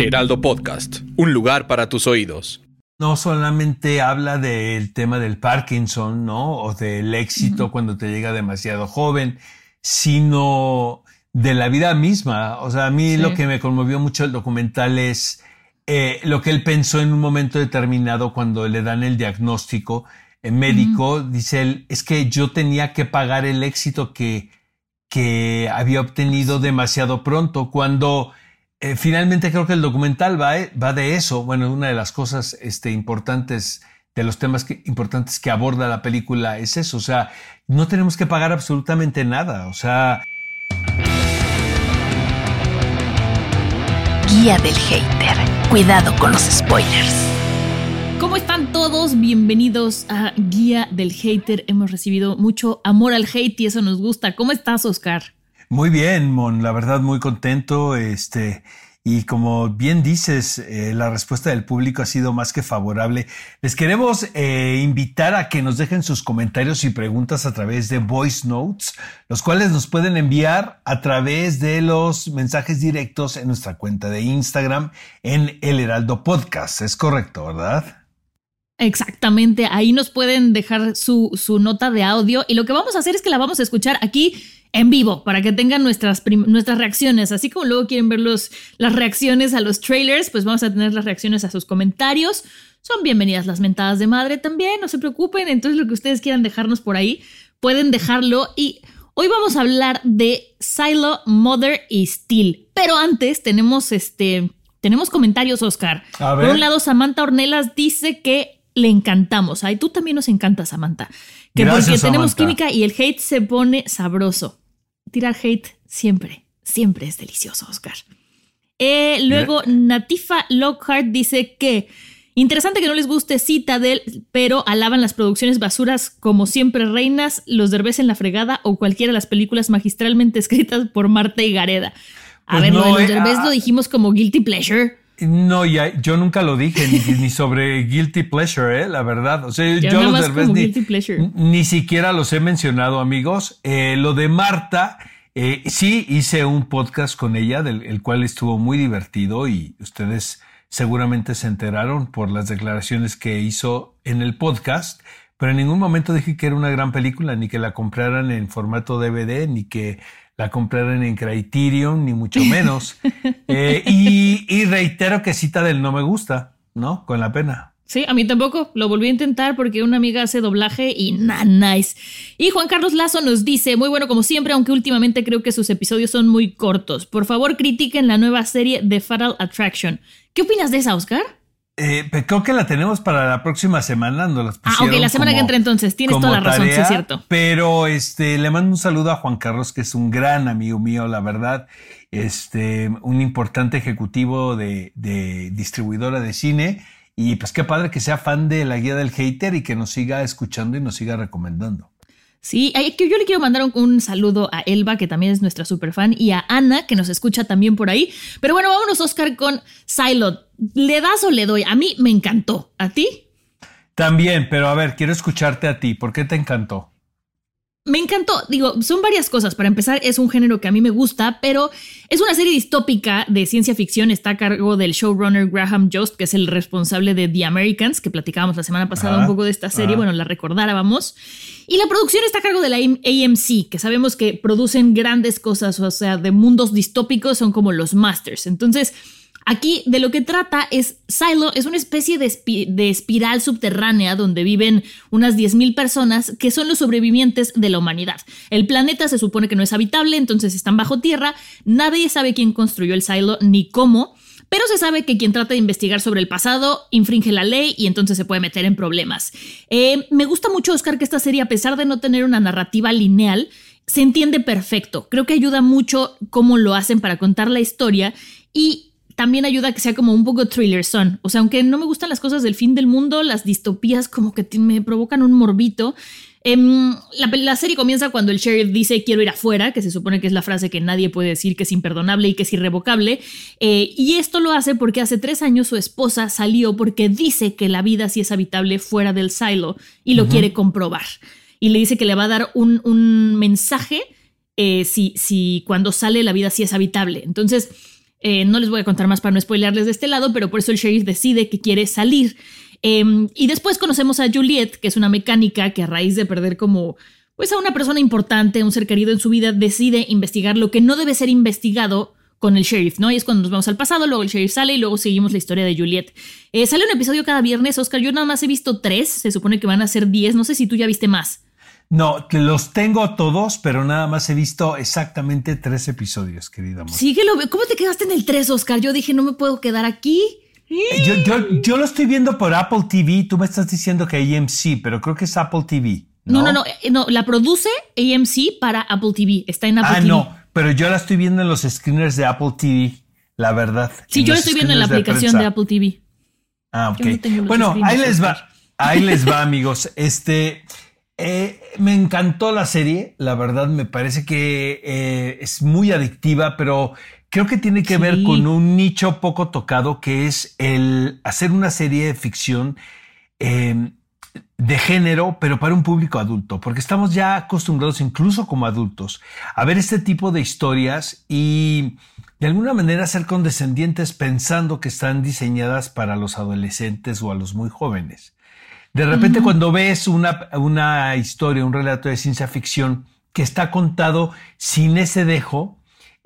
Heraldo Podcast, un lugar para tus oídos. no solamente habla del tema del Parkinson, ¿no? O del éxito cuando te llega demasiado joven, sino de la vida misma. O sea, a mí lo que me conmovió mucho el documental es eh, lo que él pensó en un momento determinado cuando le dan el diagnóstico eh, médico. Dice él, es que yo tenía que pagar el éxito que, que había obtenido demasiado pronto. Cuando eh, finalmente creo que el documental va, va de eso. Bueno, una de las cosas este, importantes, de los temas que, importantes que aborda la película es eso. O sea, no tenemos que pagar absolutamente nada. O sea... Guía del hater. Cuidado con los spoilers. ¿Cómo están todos? Bienvenidos a Guía del Hater. Hemos recibido mucho amor al hate y eso nos gusta. ¿Cómo estás, Oscar? Muy bien, Mon, la verdad muy contento, este, y como bien dices, eh, la respuesta del público ha sido más que favorable. Les queremos eh, invitar a que nos dejen sus comentarios y preguntas a través de voice notes, los cuales nos pueden enviar a través de los mensajes directos en nuestra cuenta de Instagram en El Heraldo Podcast. Es correcto, ¿verdad? Exactamente, ahí nos pueden dejar su, su nota de audio y lo que vamos a hacer es que la vamos a escuchar aquí en vivo para que tengan nuestras, nuestras reacciones. Así como luego quieren ver los, las reacciones a los trailers, pues vamos a tener las reacciones a sus comentarios. Son bienvenidas las mentadas de madre también, no se preocupen. Entonces, lo que ustedes quieran dejarnos por ahí, pueden dejarlo. Y hoy vamos a hablar de Silo, Mother y Steel. Pero antes tenemos este. Tenemos comentarios, Oscar. Por un lado, Samantha Ornelas dice que le encantamos. Ay, tú también nos encanta, Samantha. Que porque tenemos química y el hate se pone sabroso. Tirar hate siempre, siempre es delicioso, Oscar. Eh, luego, Natifa Lockhart dice que interesante que no les guste Citadel, pero alaban las producciones basuras como siempre reinas, Los Derbez en la fregada o cualquiera de las películas magistralmente escritas por Marta y Gareda. A pues ver, lo de Los eh, Derbez lo dijimos como guilty pleasure. No, ya, yo nunca lo dije ni, sobre guilty pleasure, ¿eh? la verdad. O sea, yo, los ni, ni, siquiera los he mencionado, amigos. Eh, lo de Marta, eh, sí hice un podcast con ella, del el cual estuvo muy divertido y ustedes seguramente se enteraron por las declaraciones que hizo en el podcast. Pero en ningún momento dije que era una gran película, ni que la compraran en formato DVD, ni que la compraran en Criterion, ni mucho menos. Eh, y, reitero que cita del no me gusta, ¿no? Con la pena. Sí, a mí tampoco. Lo volví a intentar porque una amiga hace doblaje y nada, nice. Y Juan Carlos Lazo nos dice, muy bueno como siempre, aunque últimamente creo que sus episodios son muy cortos. Por favor, critiquen la nueva serie de Fatal Attraction. ¿Qué opinas de esa, Oscar? Eh, creo que la tenemos para la próxima semana. no las ah, ok, la semana que entra entonces. Tienes toda la razón, sí es cierto. Pero este, le mando un saludo a Juan Carlos, que es un gran amigo mío, la verdad. Este, un importante ejecutivo de, de distribuidora de cine. Y pues qué padre que sea fan de la guía del hater y que nos siga escuchando y nos siga recomendando. Sí, yo le quiero mandar un, saludo a Elba, que también es nuestra super fan, y a Ana, que nos escucha también por ahí. Pero bueno, vámonos, Oscar, con Silot. ¿Le das o le doy? A mí me encantó. ¿A ti? También, pero a ver, quiero escucharte a ti. ¿Por qué te encantó? Me encantó, digo, son varias cosas. Para empezar, es un género que a mí me gusta, pero es una serie distópica de ciencia ficción. Está a cargo del showrunner Graham Jost, que es el responsable de The Americans, que platicábamos la semana pasada un poco de esta serie. Bueno, la recordábamos. Y la producción está a cargo de la AMC, que sabemos que producen grandes cosas, o sea, de mundos distópicos, son como los masters. Entonces, Aquí de lo que trata es Silo es una especie de, espiral subterránea donde viven unas 10.000 personas que son los sobrevivientes de la humanidad. El planeta se supone que no es habitable, entonces están bajo tierra, nadie sabe quién construyó el Silo ni cómo, pero se sabe que quien trata de investigar sobre el pasado infringe la ley y entonces se puede meter en problemas. Eh, me gusta mucho, Oscar, que esta serie, a pesar de no tener una narrativa lineal, se entiende perfecto. Creo que ayuda mucho cómo lo hacen para contar la historia y también ayuda a que sea como un poco thriller son. O sea, aunque no me gustan las cosas del fin del mundo, las distopías como que me provocan un morbito. Em, la, serie comienza cuando el sheriff dice quiero ir afuera, que se supone que es la frase que nadie puede decir que es imperdonable y que es irrevocable. Eh, y esto lo hace porque hace tres años su esposa salió porque dice que la vida sí es habitable fuera del silo y lo quiere comprobar. Y le dice que le va a dar un, mensaje eh, si, si cuando sale la vida sí es habitable. Entonces, eh, no les voy a contar más para no spoilearles de este lado, pero por eso el sheriff decide que quiere salir. Em, y después conocemos a Juliet, que es una mecánica que a raíz de perder como pues a una persona importante, un ser querido en su vida, decide investigar lo que no debe ser investigado con el sheriff, ¿no? Y es cuando nos vamos al pasado, luego el sheriff sale y luego seguimos la historia de Juliet. Eh, sale un episodio cada viernes, Oscar. Yo nada más he visto tres, se supone que van a ser diez. No sé si tú ya viste más. No, los tengo todos, pero nada más he visto exactamente tres episodios, querida amor. Síguelo. ¿Cómo te quedaste en el tres, Oscar? Yo dije, no me puedo quedar aquí. Eh, yo, lo estoy viendo por Apple TV. Tú me estás diciendo que AMC, pero creo que es Apple TV. No, no, no. Eh, no, la produce AMC para Apple TV. Está en Apple ah, TV. Ah, no, pero yo la estoy viendo en los screeners de Apple TV, la verdad. Sí, yo la estoy viendo en la aplicación de, Apple TV. Ah, ok. bueno, ahí les va. Ahí les va, amigos. Este. Eh, me encantó la serie, la verdad me parece que eh, es muy adictiva, pero creo que tiene que ver con un nicho poco tocado que es el hacer una serie de ficción em, de género, pero para un público adulto, porque estamos ya acostumbrados incluso como adultos a ver este tipo de historias y de alguna manera ser condescendientes pensando que están diseñadas para los adolescentes o a los muy jóvenes. De repente cuando ves una, una historia, un relato de ciencia ficción que está contado sin ese dejo,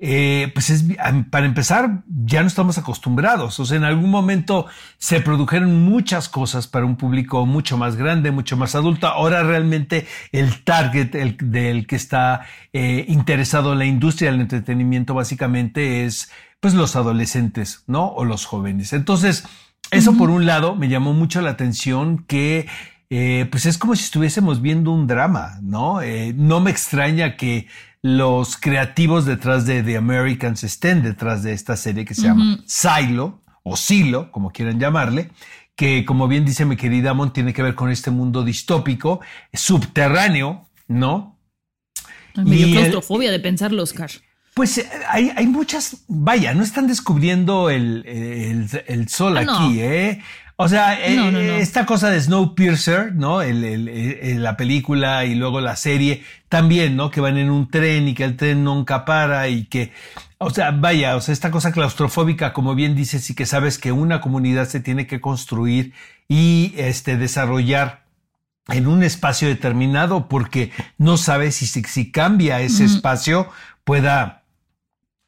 eh, pues es, para empezar, ya no estamos acostumbrados. O sea, en algún momento se produjeron muchas cosas para un público mucho más grande, mucho más adulto. Ahora realmente el target el, del que está eh, interesado en la industria del entretenimiento básicamente es pues los adolescentes, ¿no? O los jóvenes. Entonces, eso por un lado me llamó mucho la atención que eh, pues es como si estuviésemos viendo un drama, ¿no? Eh, no me extraña que los creativos detrás de The Americans estén detrás de esta serie que se llama Silo o Silo, como quieran llamarle, que como bien dice mi querida Mon, tiene que ver con este mundo distópico, subterráneo, ¿no? Me dio claustrofobia de pensarlo, Oscar. Pues eh, hay, hay, muchas, vaya, no están descubriendo el, el, sol ah, aquí, ¿eh? O sea, eh, esta cosa de Snowpiercer, ¿no? El, la película y luego la serie, también, ¿no? Que van en un tren y que el tren nunca para y que, o sea, vaya, o sea, esta cosa claustrofóbica, como bien dices, y que sabes que una comunidad se tiene que construir y este, desarrollar en un espacio determinado porque no sabes si, si, cambia ese espacio pueda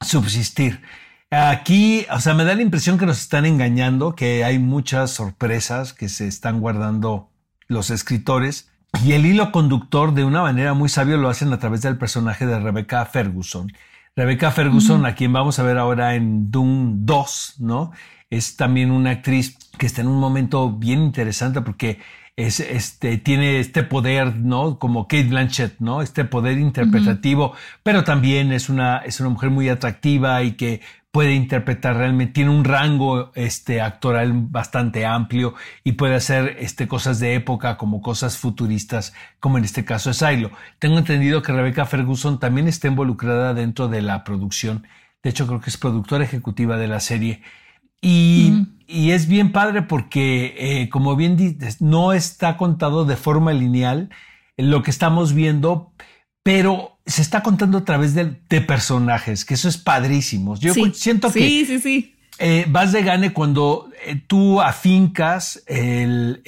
subsistir. Aquí, o sea, me da la impresión que nos están engañando, que hay muchas sorpresas que se están guardando los escritores. Y el hilo conductor, de una manera muy sabia, lo hacen a través del personaje de Rebecca Ferguson. Rebecca Ferguson, a quien vamos a ver ahora en Doom 2, ¿no? Es también una actriz que está en un momento bien interesante porque es, este, tiene este poder, ¿no? Como Kate Blanchett, ¿no? Este poder interpretativo, pero también es una, es una mujer muy atractiva y que puede interpretar realmente, tiene un rango este, actoral bastante amplio y puede hacer este, cosas de época como cosas futuristas, como en este caso es Silo. Tengo entendido que Rebecca Ferguson también está involucrada dentro de la producción. De hecho, creo que es productora ejecutiva de la serie. Y, es bien padre porque, eh, como bien dices, no está contado de forma lineal lo que estamos viendo, pero se está contando a través de, personajes, que eso es padrísimo. Yo siento que sí, sí, sí. Eh, vas de gane cuando eh, tú afincas el,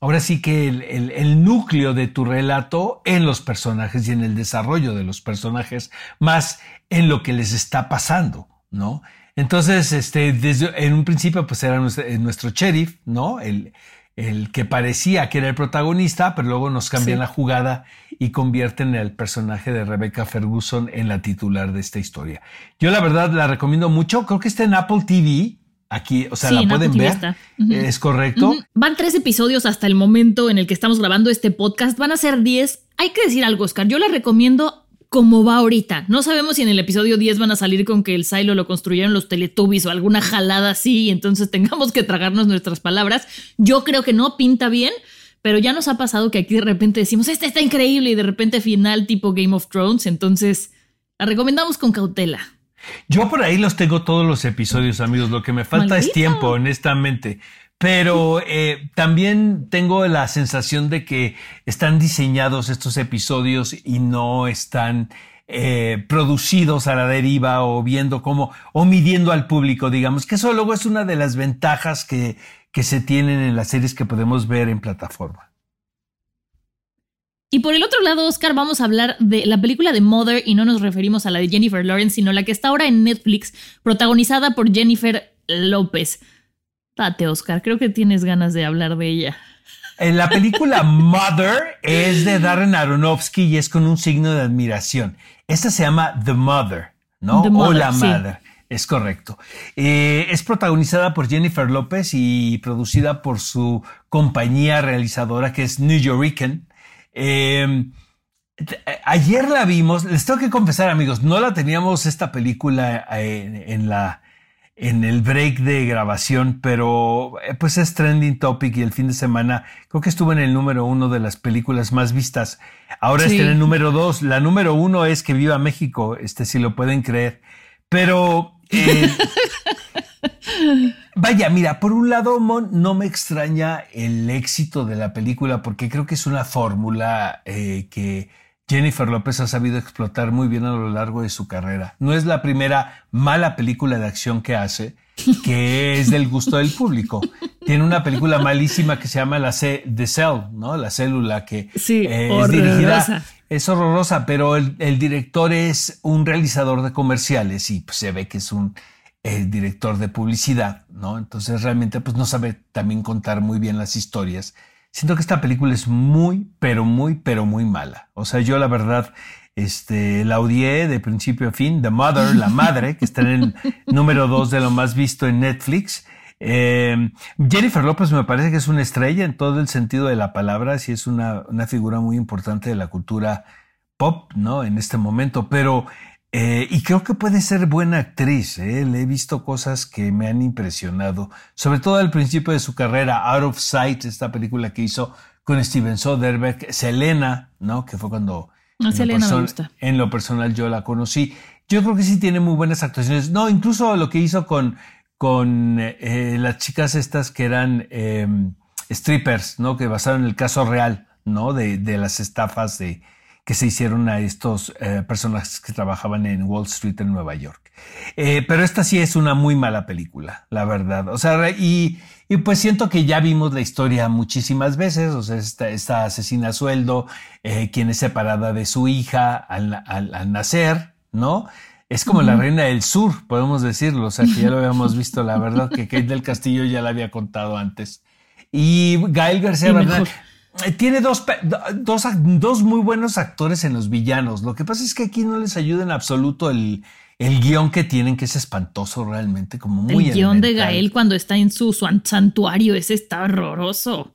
ahora sí que el, el, núcleo de tu relato en los personajes y en el desarrollo de los personajes, más en lo que les está pasando, ¿no? Entonces, este, desde, en un principio, pues era eh, nuestro, sheriff, ¿no? El, el, que parecía que era el protagonista, pero luego nos cambian la jugada y convierten el personaje de Rebecca Ferguson en la titular de esta historia. Yo la verdad la recomiendo mucho, creo que está en Apple TV. Aquí, o sea, la pueden ver. Es correcto. Van tres episodios hasta el momento en el que estamos grabando este podcast. Van a ser diez hay que decir algo, Oscar. Yo la recomiendo como va ahorita. No sabemos si en el episodio 10 van a salir con que el silo lo construyeron los Teletubbies o alguna jalada así y entonces tengamos que tragarnos nuestras palabras. Yo creo que no pinta bien, pero ya nos ha pasado que aquí de repente decimos, este está increíble y de repente final tipo Game of Thrones, entonces la recomendamos con cautela. Yo por ahí los tengo todos los episodios, amigos. Lo que me falta es tiempo, honestamente. Pero eh, también tengo la sensación de que están diseñados estos episodios y no están eh, producidos a la deriva o viendo cómo, o midiendo al público, digamos, que eso luego es una de las ventajas que, que se tienen en las series que podemos ver en plataforma. Y por el otro lado, Oscar, vamos a hablar de la película de Mother y no nos referimos a la de Jennifer Lawrence, sino la que está ahora en Netflix, protagonizada por Jennifer López. Date, Oscar, creo que tienes ganas de hablar de ella. En la película Mother es de Darren Aronofsky y es con un signo de admiración. Esta se llama The Mother, ¿no? o La Madre. Es correcto. Eh, es protagonizada por Jennifer López y producida por su compañía realizadora que es New Yorican. Em, ayer la vimos, les tengo que confesar amigos, no la teníamos esta película eh, en la, en el break de grabación, pero eh, pues es trending topic y el fin de semana creo que estuvo en el número uno de las películas más vistas. Ahora está en el número dos. La número uno es que viva México, este si lo pueden creer. Pero eh, vaya, mira, por un lado Mon, no me extraña el éxito de la película porque creo que es una fórmula eh, que Jennifer López ha sabido explotar muy bien a lo largo de su carrera. No es la primera mala película de acción que hace, que es del gusto del público. Tiene una película malísima que se llama La C The Cell, ¿no? La célula que eh, es dirigida. Es horrorosa, pero el, director es un realizador de comerciales y pues, se ve que es un eh, director de publicidad, ¿no? Entonces realmente pues no sabe también contar muy bien las historias siento que esta película es muy, pero muy, pero muy mala. O sea, yo la verdad, este, la odié de principio a fin. The Mother, la madre, que está en el número dos de lo más visto en Netflix. Eh, Jennifer López me parece que es una estrella en todo el sentido de la palabra, sí es una, una figura muy importante de la cultura pop, ¿no? En este momento, pero eh, y creo que puede ser buena actriz. ¿eh? Le he visto cosas que me han impresionado, sobre todo al principio de su carrera, Out of Sight, esta película que hizo con Steven Soderbergh, Selena, ¿no? Que fue cuando no, Selena me gusta. en lo personal yo la conocí. Yo creo que sí tiene muy buenas actuaciones. No, incluso lo que hizo con, con eh, las chicas estas que eran em, strippers, ¿no? Que basaron en el caso real, ¿no? De, de las estafas de, que se hicieron a estos eh, personajes que trabajaban en Wall Street en Nueva York. Eh, pero esta sí es una muy mala película, la verdad. O sea, y, y, pues siento que ya vimos la historia muchísimas veces. O sea, esta, asesina a sueldo, eh, quien es separada de su hija al, al, nacer, ¿no? Es como la reina del sur, podemos decirlo. O sea, que ya lo habíamos visto, la verdad, que Kate del Castillo ya la había contado antes. Y Gael García Bernal. Eh, tiene dos, dos, dos, muy buenos actores en los villanos. Lo que pasa es que aquí no les ayuda en absoluto el, el guion que tienen, que es espantoso realmente, como muy... El guion de Gael cuando está en su, santuario, ese está horroroso.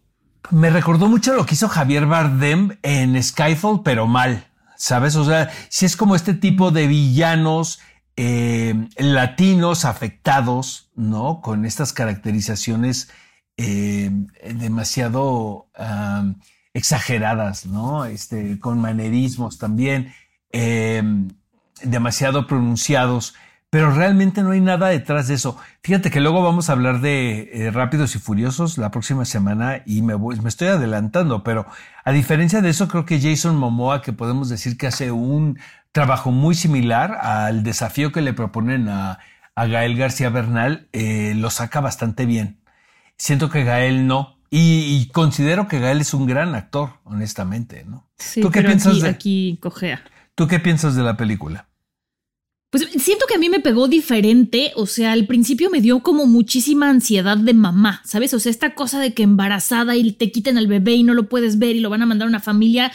Me recordó mucho lo que hizo Javier Bardem en Skyfall, pero mal, ¿sabes? O sea, si es como este tipo de villanos eh, latinos afectados, ¿no? Con estas caracterizaciones eh, demasiado exageradas, ¿no? Este, con manerismos también, em, demasiado pronunciados, pero realmente no hay nada detrás de eso. Fíjate que luego vamos a hablar de eh, Rápidos y Furiosos la próxima semana y me, me estoy adelantando, pero a diferencia de eso, creo que Jason Momoa, que podemos decir que hace un trabajo muy similar al desafío que le proponen a, Gael García Bernal, eh, lo saca bastante bien. Siento que Gael no. Y, considero que Gael es un gran actor, honestamente, ¿no? Sí, ¿Tú qué piensas de aquí cojea? ¿Tú qué piensas de la película? Pues siento que a mí me pegó diferente, o sea, al principio me dio como muchísima ansiedad de mamá, ¿sabes? O sea, esta cosa de que embarazada y te quiten al bebé y no lo puedes ver y lo van a mandar a una familia,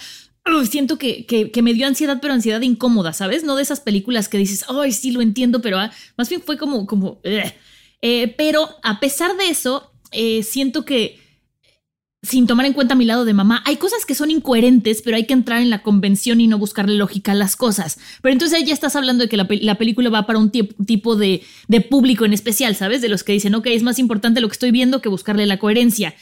siento que, que, me dio ansiedad, pero ansiedad incómoda, ¿sabes? No de esas películas que dices, ay, sí, lo entiendo, pero ah", más bien fue como, como, eh, pero a pesar de eso, eh, siento que sin tomar en cuenta mi lado de mamá, hay cosas que son incoherentes, pero hay que entrar en la convención y no buscarle lógica a las cosas. Pero entonces ya estás hablando de que la, película va para un tipo de, de público en especial, ¿sabes? De los que dicen, ok, es más importante lo que estoy viendo que buscarle la coherencia.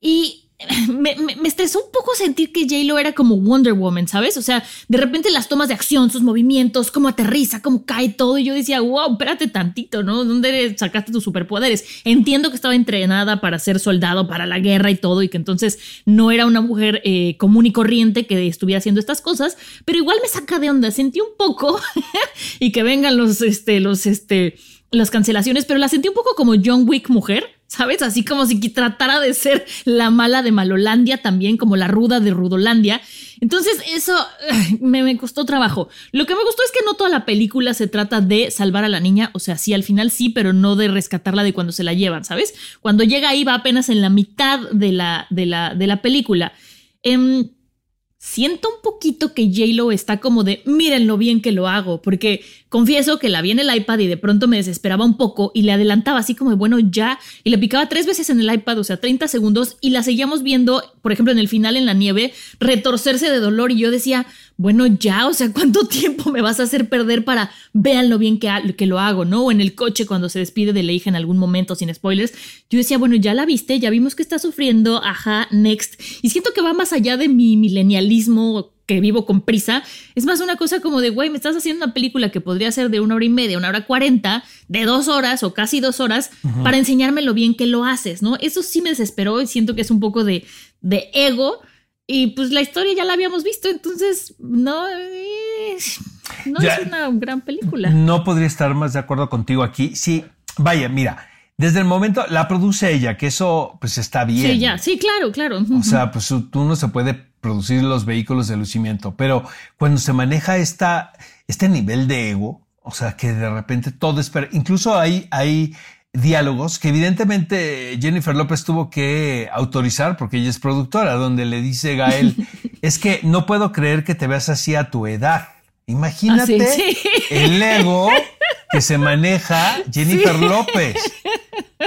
Y me, estresó un poco sentir que J-Lo era como Wonder Woman, ¿sabes? O sea, de repente las tomas de acción, sus movimientos, cómo aterriza, cómo cae todo. Y yo decía, wow, espérate tantito, ¿no? ¿Dónde sacaste tus superpoderes? Entiendo que estaba entrenada para ser soldado, para la guerra y todo, y que entonces no era una mujer eh, común y corriente que estuviera haciendo estas cosas, pero igual me saca de onda. Sentí un poco y que vengan los, este, los, este, las cancelaciones, pero la sentí un poco como John Wick mujer ¿sabes? Así como si tratara de ser la mala de Malolandia también, como la ruda de Rudolandia. Entonces eso me, costó trabajo. Lo que me gustó es que no toda la película se trata de salvar a la niña, o sea, sí, al final sí, pero no de rescatarla de cuando se la llevan, ¿sabes? Cuando llega ahí va apenas en la mitad de la, de la, de la película. Em, siento un poquito que J-Lo está como de miren lo bien que lo hago, porque confieso que la vi en el iPad y de pronto me desesperaba un poco y le adelantaba así como bueno ya y le picaba tres veces en el iPad, o sea, 30 segundos y la seguíamos viendo, por ejemplo, en el final en la nieve, retorcerse de dolor y yo decía, bueno ya, o sea, ¿cuánto tiempo me vas a hacer perder para vean lo bien que, que lo hago, ¿no? O en el coche cuando se despide de la hija en algún momento sin spoilers, yo decía, bueno, ya la viste, ya vimos que está sufriendo, ajá, next. Y siento que va más allá de mi milenial que vivo con prisa, es más una cosa como de, güey, me estás haciendo una película que podría ser de una hora y media, una hora cuarenta, de dos horas o casi dos horas, para enseñarme lo bien que lo haces, ¿no? Eso sí me desesperó y siento que es un poco de, de ego. Y pues la historia ya la habíamos visto, entonces no, no es una gran película. No podría estar más de acuerdo contigo aquí. Sí, vaya, mira, desde el momento la produce ella, que eso pues está bien. Sí, ya, sí, claro, claro. O sea, pues tú no se puede producir los vehículos de lucimiento, pero cuando se maneja esta, este nivel de ego, o sea, que de repente todo es... Incluso hay, hay diálogos que evidentemente Jennifer López tuvo que autorizar porque ella es productora, donde le dice Gael, es que no puedo creer que te veas así a tu edad. Imagínate ah, el ego que se maneja Jennifer López.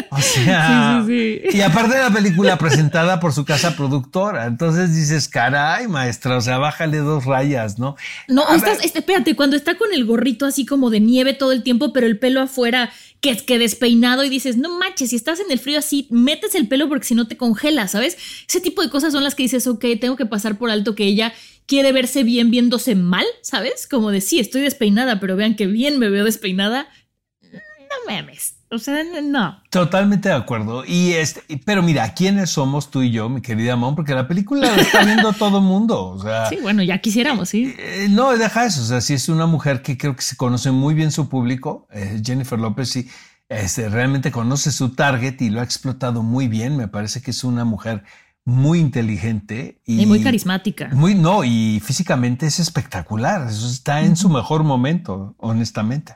O sea, y aparte de la película presentada por su casa productora, entonces dices, caray, maestra, o sea, bájale dos rayas, ¿no? No, estás, este, espérate, cuando está con el gorrito así como de nieve todo el tiempo, pero el pelo afuera, que es que despeinado y dices, no manches, si estás en el frío así, metes el pelo porque si no te congela, ¿sabes? Ese tipo de cosas son las que dices, ok, tengo que pasar por alto que ella quiere verse bien viéndose mal, ¿sabes? Como de sí, estoy despeinada, pero vean que bien me veo despeinada. No memes. O sea, no. Totalmente de acuerdo. Y este, pero mira, ¿quiénes somos tú y yo, mi querida Mon? Porque la película la está viendo todo mundo. O sea, sí, bueno, ya quisiéramos, sí. Eh, no, deja eso. O sea, sí es una mujer que creo que se conoce muy bien su público. Eh, Jennifer López sí este, realmente conoce su target y lo ha explotado muy bien. Me parece que es una mujer muy inteligente y, muy carismática. Muy, no, y físicamente es espectacular. Eso está en su mejor momento, honestamente.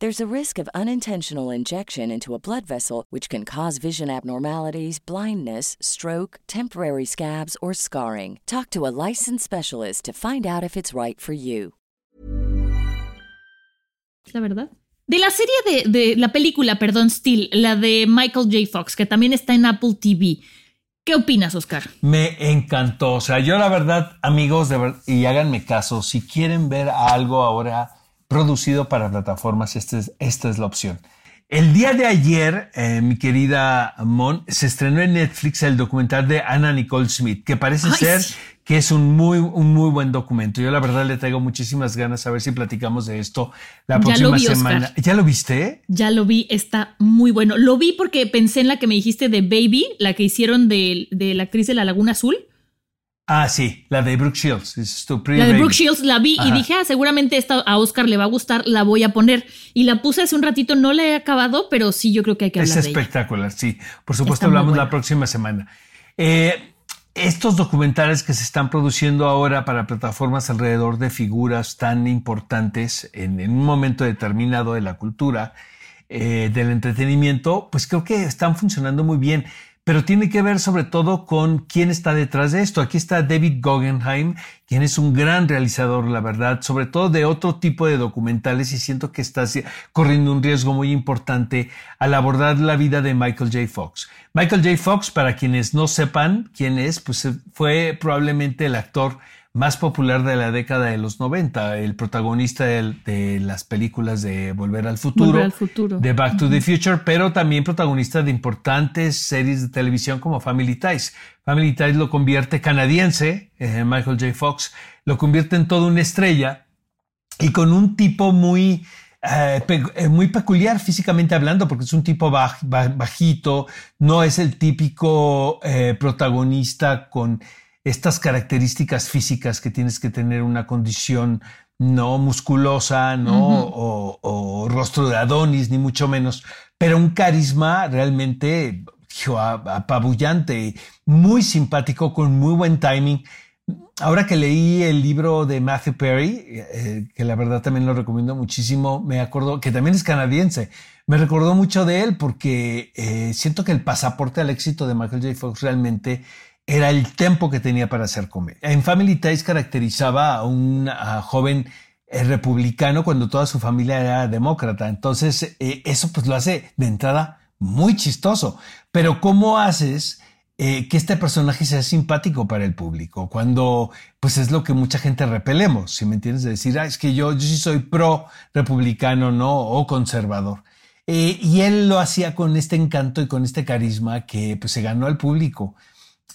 There's a risk of unintentional injection into a blood vessel, which can cause vision abnormalities, blindness, stroke, temporary scabs, or scarring. Talk to a licensed specialist to find out if it's right for you. La verdad. De la serie de, de la película, perdón, Steel, la de Michael J. Fox, que también está en Apple TV. ¿Qué opinas, Oscar? Me encantó. O sea, yo la verdad, amigos, de ver- y háganme caso, si quieren ver algo ahora producido para plataformas, esta es, esta es la opción. El día de ayer, eh, mi querida Mon, se estrenó en Netflix el documental de Anna Nicole Smith, que parece Ay, ser sí. que es un muy, un muy buen documento. Yo la verdad le traigo muchísimas ganas a ver si platicamos de esto la Ya próxima vi, Oscar. semana. ¿Ya lo viste? Ya lo vi, está muy bueno. Lo vi porque pensé en la que me dijiste de Baby, la que hicieron de, de la actriz de La Laguna Azul. Ah, sí, la de Brooke Shields. Es tu La de. Brooke Shields la vi y dije, ah, seguramente esta a Oscar le va a gustar, la voy a poner. Y la puse hace un ratito, no la he acabado, pero sí yo creo que hay que Es hablar de ella. espectacular, sí. Por supuesto, Está hablamos la próxima semana. Eh, estos documentales que se están produciendo ahora para plataformas alrededor de figuras tan importantes en, en un momento determinado de la cultura, eh, del entretenimiento, pues creo que están funcionando muy bien. Pero tiene que ver sobre todo con quién está detrás de esto. Aquí está David Guggenheim, quien es un gran realizador, la verdad, sobre todo de otro tipo de documentales y siento que está corriendo un riesgo muy importante al abordar la vida de Michael J. Fox. Michael J. Fox, para quienes no sepan quién es, pues eh, fue probablemente el actor más popular de la década de los 90, el protagonista de, las películas de Volver al Futuro, Volver al Futuro. de Back to the Future, pero también protagonista de importantes series de televisión como Family Ties. Family Ties lo convierte canadiense, eh, Michael J. Fox, lo convierte en toda una estrella y con un tipo muy, eh, pe- eh, muy peculiar físicamente hablando, porque es un tipo baj- ba- bajito, no es el típico eh, protagonista con estas características físicas que tienes que tener una condición no musculosa, no o, o rostro de Adonis, ni mucho menos, pero un carisma realmente hijo, apabullante, muy simpático, con muy buen timing. Ahora que leí el libro de Matthew Perry, eh, que la verdad también lo recomiendo muchísimo, me acuerdo que también es canadiense. Me recordó mucho de él porque eh, siento que el pasaporte al éxito de Michael J. Fox realmente era el tiempo que tenía para hacer comedia. En Family Ties caracterizaba a un joven eh, republicano cuando toda su familia era demócrata. Entonces, eh, eso pues lo hace de entrada muy chistoso. Pero ¿cómo haces eh, que este personaje sea simpático para el público? Cuando pues es lo que mucha gente repelemos, si me entiendes, de decir, ah, es que yo, yo sí soy pro republicano, ¿no? O conservador. Eh, y él lo hacía con este encanto y con este carisma que pues se ganó al público.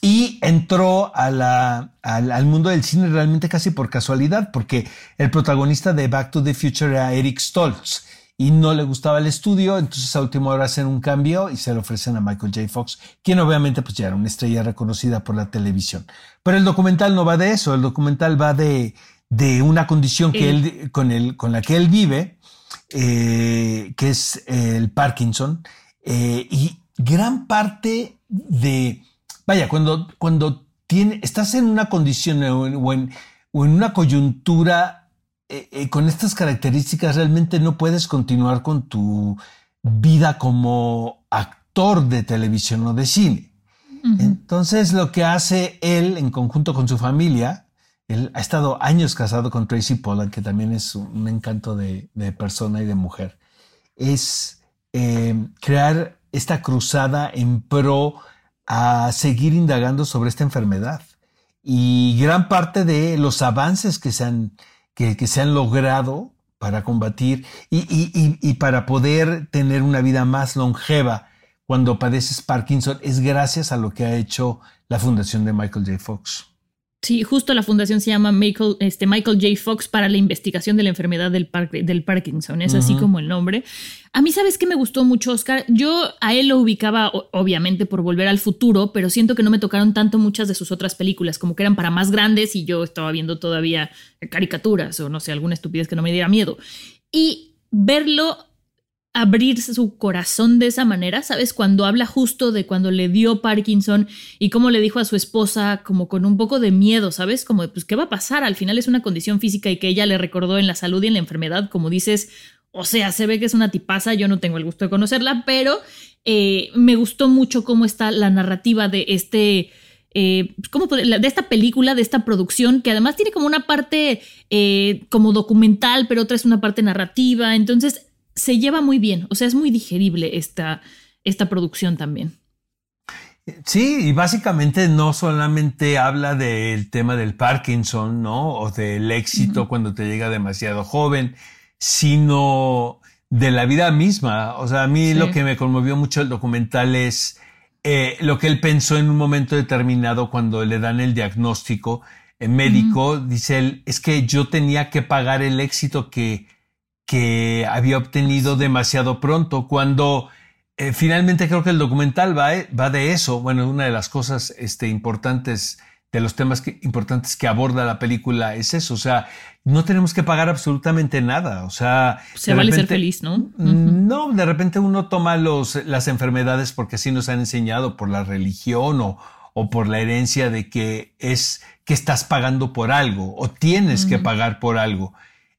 Y entró a la, al, al mundo del cine realmente casi por casualidad, porque el protagonista de Back to the Future era Eric Stoltz y no le gustaba el estudio, entonces a última hora hacen un cambio y se lo ofrecen a Michael J. Fox, quien obviamente pues ya era una estrella reconocida por la televisión. Pero el documental no va de eso, el documental va de, de una condición que él, con, el, con la que él vive, eh, que es el Parkinson, eh, y gran parte de, vaya, cuando, cuando tiene, estás en una condición o en, o en, o en una coyuntura eh, eh, con estas características, realmente no puedes continuar con tu vida como actor de televisión o de cine. Entonces, lo que hace él en conjunto con su familia, él ha estado años casado con Tracy Pollard, que también es un encanto de, de persona y de mujer, es eh, crear esta cruzada en pro a seguir indagando sobre esta enfermedad. Y gran parte de los avances que se han, que, se han logrado para combatir y, y, y, y para poder tener una vida más longeva cuando padeces Parkinson es gracias a lo que ha hecho la fundación de Michael J. Fox. Sí, justo la fundación se llama Michael, este, Michael J. Fox para la investigación de la enfermedad del, del Parkinson. Es así como el nombre. A mí, ¿sabes qué me gustó mucho, Oscar? Yo a él lo ubicaba, obviamente, por volver al futuro, pero siento que no me tocaron tanto muchas de sus otras películas, como que eran para más grandes y yo estaba viendo todavía caricaturas o no sé, alguna estupidez que no me diera miedo. Y verlo abrirse su corazón de esa manera, ¿sabes? Cuando habla justo de cuando le dio Parkinson y cómo le dijo a su esposa como con un poco de miedo, ¿sabes? Como pues, ¿qué va a pasar? Al final es una condición física y que ella le recordó en la salud y en la enfermedad, como dices, o sea, se ve que es una tipaza, yo no tengo el gusto de conocerla, pero eh, me gustó mucho cómo está la narrativa de este... Eh, ¿cómo, de esta película, de esta producción, que además tiene como una parte eh, como documental, pero otra es una parte narrativa. Entonces, se lleva muy bien, o sea, es muy digerible esta, esta producción también. Sí, y básicamente no solamente habla del tema del Parkinson, ¿no? O del éxito cuando te llega demasiado joven, sino de la vida misma. O sea, a mí lo que me conmovió mucho el documental es eh, lo que él pensó en un momento determinado cuando le dan el diagnóstico eh, médico. Dice él, es que yo tenía que pagar el éxito que que había obtenido demasiado pronto, cuando eh, finalmente creo que el documental va, eh, va, de eso. Bueno, una de las cosas este, importantes, de los temas importantes que aborda la película es eso. O sea, no tenemos que pagar absolutamente nada. O sea, se vale ser feliz, ¿no? No, de repente uno toma los, las enfermedades porque así nos han enseñado por la religión o, o por la herencia de que es que estás pagando por algo o tienes que pagar por algo.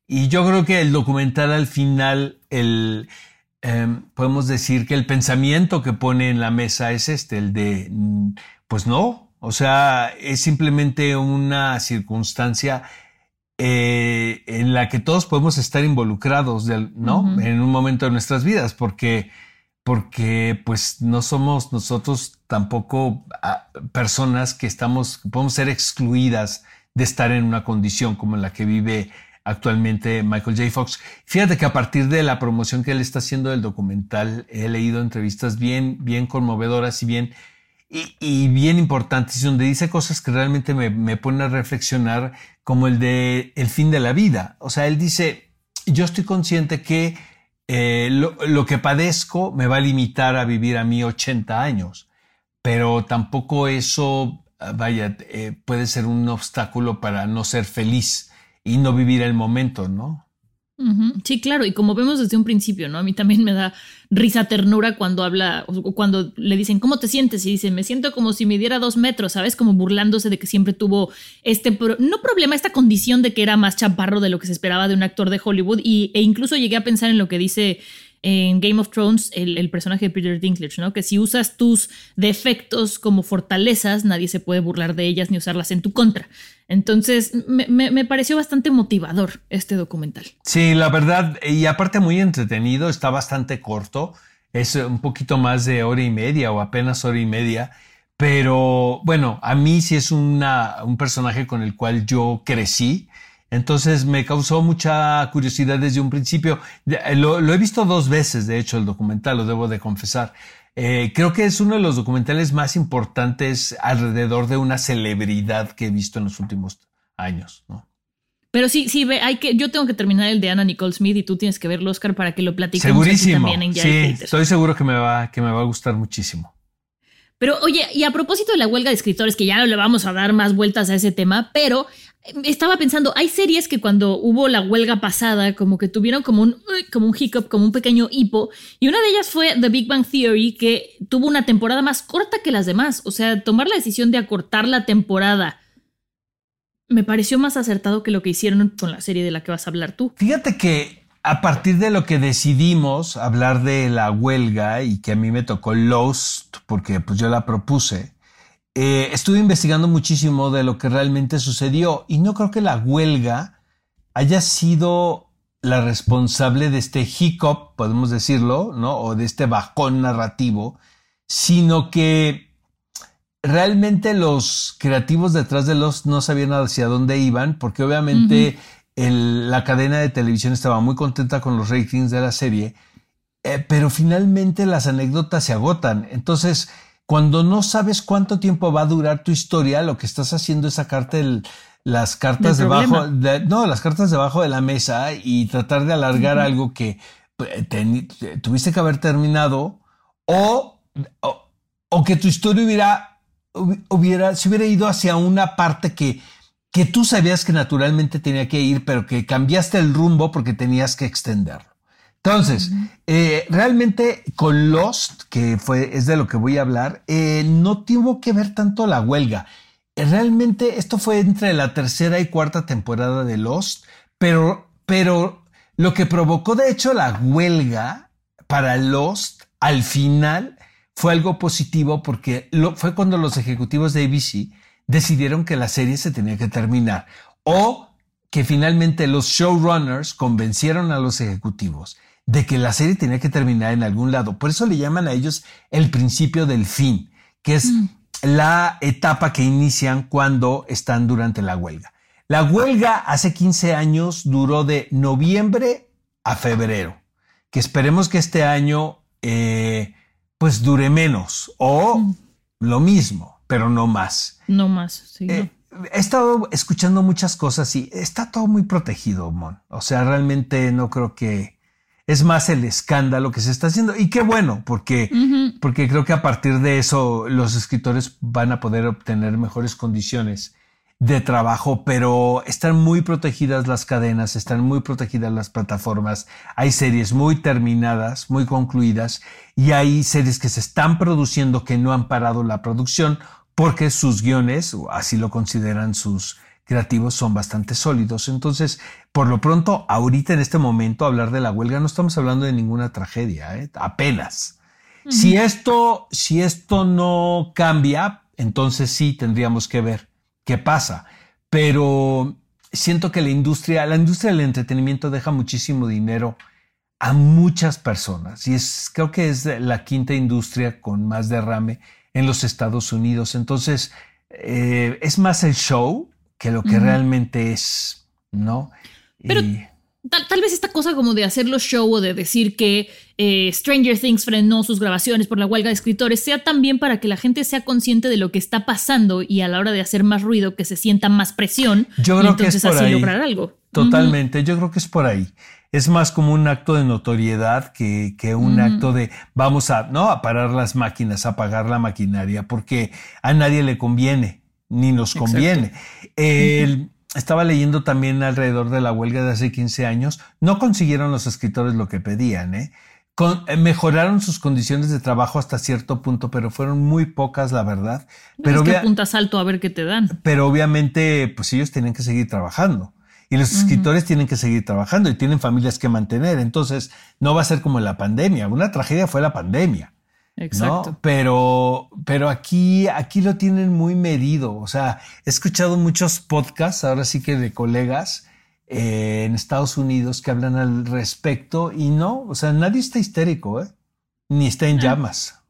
Y yo creo que el documental al final, el, em, podemos decir que el pensamiento que pone en la mesa es este, el de, mm, pues no, o sea, es simplemente una circunstancia eh, en la que todos podemos estar involucrados, ¿no? En un momento de nuestras vidas, porque, porque pues no somos nosotros tampoco ah, personas que estamos, podemos ser excluidas de estar en una condición como la que vive actualmente Michael J. Fox. Fíjate que a partir de la promoción que él está haciendo del documental, he leído entrevistas bien, bien conmovedoras y bien, y, bien importantes, donde dice cosas que realmente me, me ponen a reflexionar, como el de el fin de la vida. O sea, él dice, yo estoy consciente que eh, lo, que padezco me va a limitar a vivir a mí 80 años, pero tampoco eso, vaya, eh, puede ser un obstáculo para no ser feliz y no vivir el momento, ¿no? Sí, claro, y como vemos desde un principio, ¿no? A mí también me da risa ternura cuando habla, o cuando le dicen, ¿cómo te sientes? Y dice, me siento como si me diera dos metros, ¿sabes? Como burlándose de que siempre tuvo este, no problema, esta condición de que era más chaparro de lo que se esperaba de un actor de Hollywood, y, e incluso llegué a pensar en lo que dice en Game of Thrones el, personaje de Peter Dinklage, ¿no? Que si usas tus defectos como fortalezas, nadie se puede burlar de ellas ni usarlas en tu contra. Entonces, me, pareció bastante motivador este documental. Sí, la verdad, y aparte muy entretenido, está bastante corto, es un poquito más de hora y media o apenas hora y media, pero bueno, a mí sí es una, un personaje con el cual yo crecí entonces me causó mucha curiosidad desde un principio. Eh, lo, he visto dos veces, de hecho, el documental, lo debo de confesar. Eh, creo que es uno de los documentales más importantes alrededor de una celebridad que he visto en los últimos años, ¿no? Pero sí, sí, hay que, yo tengo que terminar el de Anna Nicole Smith y tú tienes que verlo, Oscar, para que lo platiquemos Segurísimo. también en Sí, estoy seguro que me va, que me va a gustar muchísimo. Pero oye, y a propósito de la huelga de escritores, que ya no le vamos a dar más vueltas a ese tema, pero estaba pensando, hay series que cuando hubo la huelga pasada, como que tuvieron como un, como un hiccup, como un pequeño hipo, y una de ellas fue The Big Bang Theory, que tuvo una temporada más corta que las demás. O sea, tomar la decisión de acortar la temporada me pareció más acertado que lo que hicieron con la serie de la que vas a hablar tú. Fíjate que a partir de lo que decidimos hablar de la huelga y que a mí me tocó Lost, porque pues yo la propuse, eh, estuve investigando muchísimo de lo que realmente sucedió y no creo que la huelga haya sido la responsable de este hiccup, podemos decirlo, ¿no? O de este bajón narrativo, sino que realmente los creativos detrás de los no sabían hacia dónde iban, porque obviamente la cadena de televisión estaba muy contenta con los ratings de la serie, eh, pero finalmente las anécdotas se agotan. Entonces, cuando no sabes cuánto tiempo va a durar tu historia, lo que estás haciendo es sacarte el, las cartas debajo, de, no, las cartas debajo de la mesa y tratar de alargar algo que te- tuviste que haber terminado o, o, o que tu historia hubiera, hubi- hubiera, se hubiera ido hacia una parte que, que tú sabías que naturalmente tenía que ir, pero que cambiaste el rumbo porque tenías que extenderlo. Entonces, eh, realmente con Lost, que fue, es de lo que voy a hablar, eh, no tuvo que ver tanto la huelga. Eh, Realmente esto fue entre la tercera y cuarta temporada de Lost, pero, pero lo que provocó de hecho la huelga para Lost al final fue algo positivo porque lo, fue cuando los ejecutivos de ABC decidieron que la serie se tenía que terminar o que finalmente los showrunners convencieron a los ejecutivos de que la serie tenía que terminar en algún lado. Por eso le llaman a ellos el principio del fin, que es la etapa que inician cuando están durante la huelga. La huelga hace 15 años duró de noviembre a febrero, que esperemos que este año eh, pues dure menos o lo mismo, pero no más. No más, sí. Eh, he estado escuchando muchas cosas y está todo muy protegido, Mon. O sea, realmente no creo que es más el escándalo que se está haciendo. Y qué bueno, porque, porque creo que a partir de eso los escritores van a poder obtener mejores condiciones de trabajo, pero están muy protegidas las cadenas, están muy protegidas las plataformas, hay series muy terminadas, muy concluidas, y hay series que se están produciendo que no han parado la producción porque sus guiones, o así lo consideran sus creativos, son bastante sólidos. Entonces, por lo pronto, ahorita en este momento, hablar de la huelga, no estamos hablando de ninguna tragedia, ¿eh? apenas. Si esto, si esto no cambia, entonces sí tendríamos que ver qué pasa. Pero siento que la industria, la industria del entretenimiento deja muchísimo dinero a muchas personas y es, creo que es la quinta industria con más derrame en los Estados Unidos. Entonces, eh, es más el show que lo que realmente es, ¿no? Pero- Y- Tal, tal vez esta cosa como de hacerlo show o de decir que eh, Stranger Things frenó sus grabaciones por la huelga de escritores sea también para que la gente sea consciente de lo que está pasando y a la hora de hacer más ruido que se sienta más presión Yo y creo que es por así ahí. lograr algo. Totalmente, yo creo que es por ahí. Es más como un acto de notoriedad que, que un acto de vamos a, no, a parar las máquinas, a apagar la maquinaria, porque a nadie le conviene, ni nos conviene. El- Estaba leyendo también alrededor de la huelga de hace 15 años, no consiguieron los escritores lo que pedían, ¿eh? Con- eh, mejoraron sus condiciones de trabajo hasta cierto punto, pero fueron muy pocas, la verdad. Pero es que apuntas alto a ver qué te dan. pero obviamente, pues ellos tienen que seguir trabajando. Y los escritores tienen que seguir trabajando y tienen familias que mantener. Entonces, no va a ser como la pandemia. Una tragedia fue la pandemia. Exacto. ¿no? Pero, pero aquí, aquí lo tienen muy medido. O sea, he escuchado muchos podcasts, ahora sí que de colegas eh, en Estados Unidos que hablan al respecto y no, o sea, nadie está histérico, ¿eh? Ni está en llamas.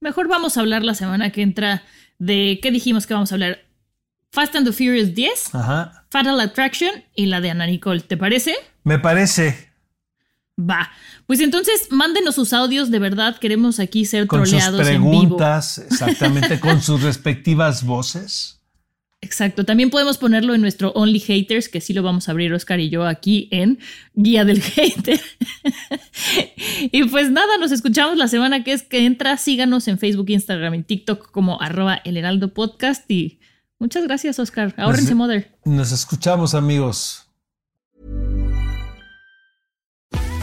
Mejor vamos a hablar la semana que entra de qué dijimos que vamos a hablar. Fast and the Furious 10, Ajá. Fatal Attraction y la de Ana Nicole. ¿Te parece? Me parece. Va. Pues entonces mándenos sus audios, de verdad queremos aquí ser Con sus troleados en vivo. preguntas, exactamente, con sus respectivas voces. Exacto. También podemos ponerlo en nuestro Only Haters, que sí lo vamos a abrir Oscar y yo aquí en Guía del Hater. y pues nada, nos escuchamos la semana que es que entra. Síganos en Facebook, Instagram y TikTok como arroba el heraldo podcast. Y muchas gracias, Oscar. Ahórrense, Nos- Mother. Nos escuchamos, amigos.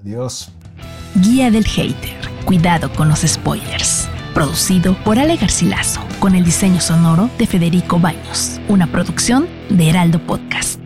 Adiós. Guía del Hater. Cuidado con los spoilers. Producido por Ale Garcilaso, con el diseño sonoro de Federico Baños. Una producción de Heraldo Podcast.